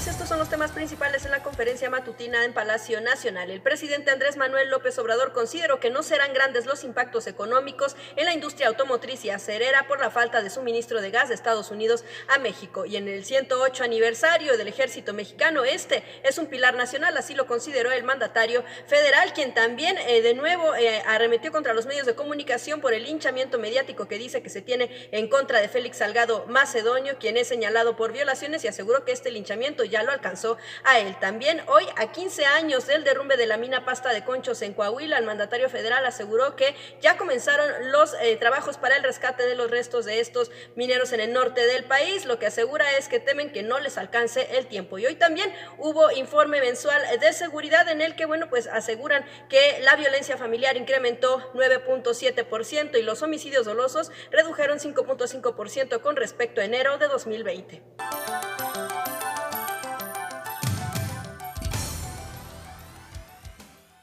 son los temas principales en la conferencia matutina en Palacio Nacional. El presidente Andrés Manuel López Obrador consideró que no serán grandes los impactos económicos en la industria automotriz y acerera por la falta de suministro de gas de Estados Unidos a México. Y en el 108 aniversario del ejército mexicano, este es un pilar nacional, así lo consideró el mandatario federal, quien también eh, de nuevo eh, arremetió contra los medios de comunicación por el hinchamiento mediático que dice que se tiene en contra de Félix Salgado Macedonio, quien es señalado por violaciones y aseguró que este linchamiento ya lo alcanzó a él. También hoy, a 15 años del derrumbe de la mina Pasta de Conchos en Coahuila, el mandatario federal aseguró que ya comenzaron los eh, trabajos para el rescate de los restos de estos mineros en el norte del país. Lo que asegura es que temen que no les alcance el tiempo. Y hoy también hubo informe mensual de seguridad en el que, bueno, pues aseguran que la violencia familiar incrementó 9.7% y los homicidios dolosos redujeron 5.5% con respecto a enero de 2020.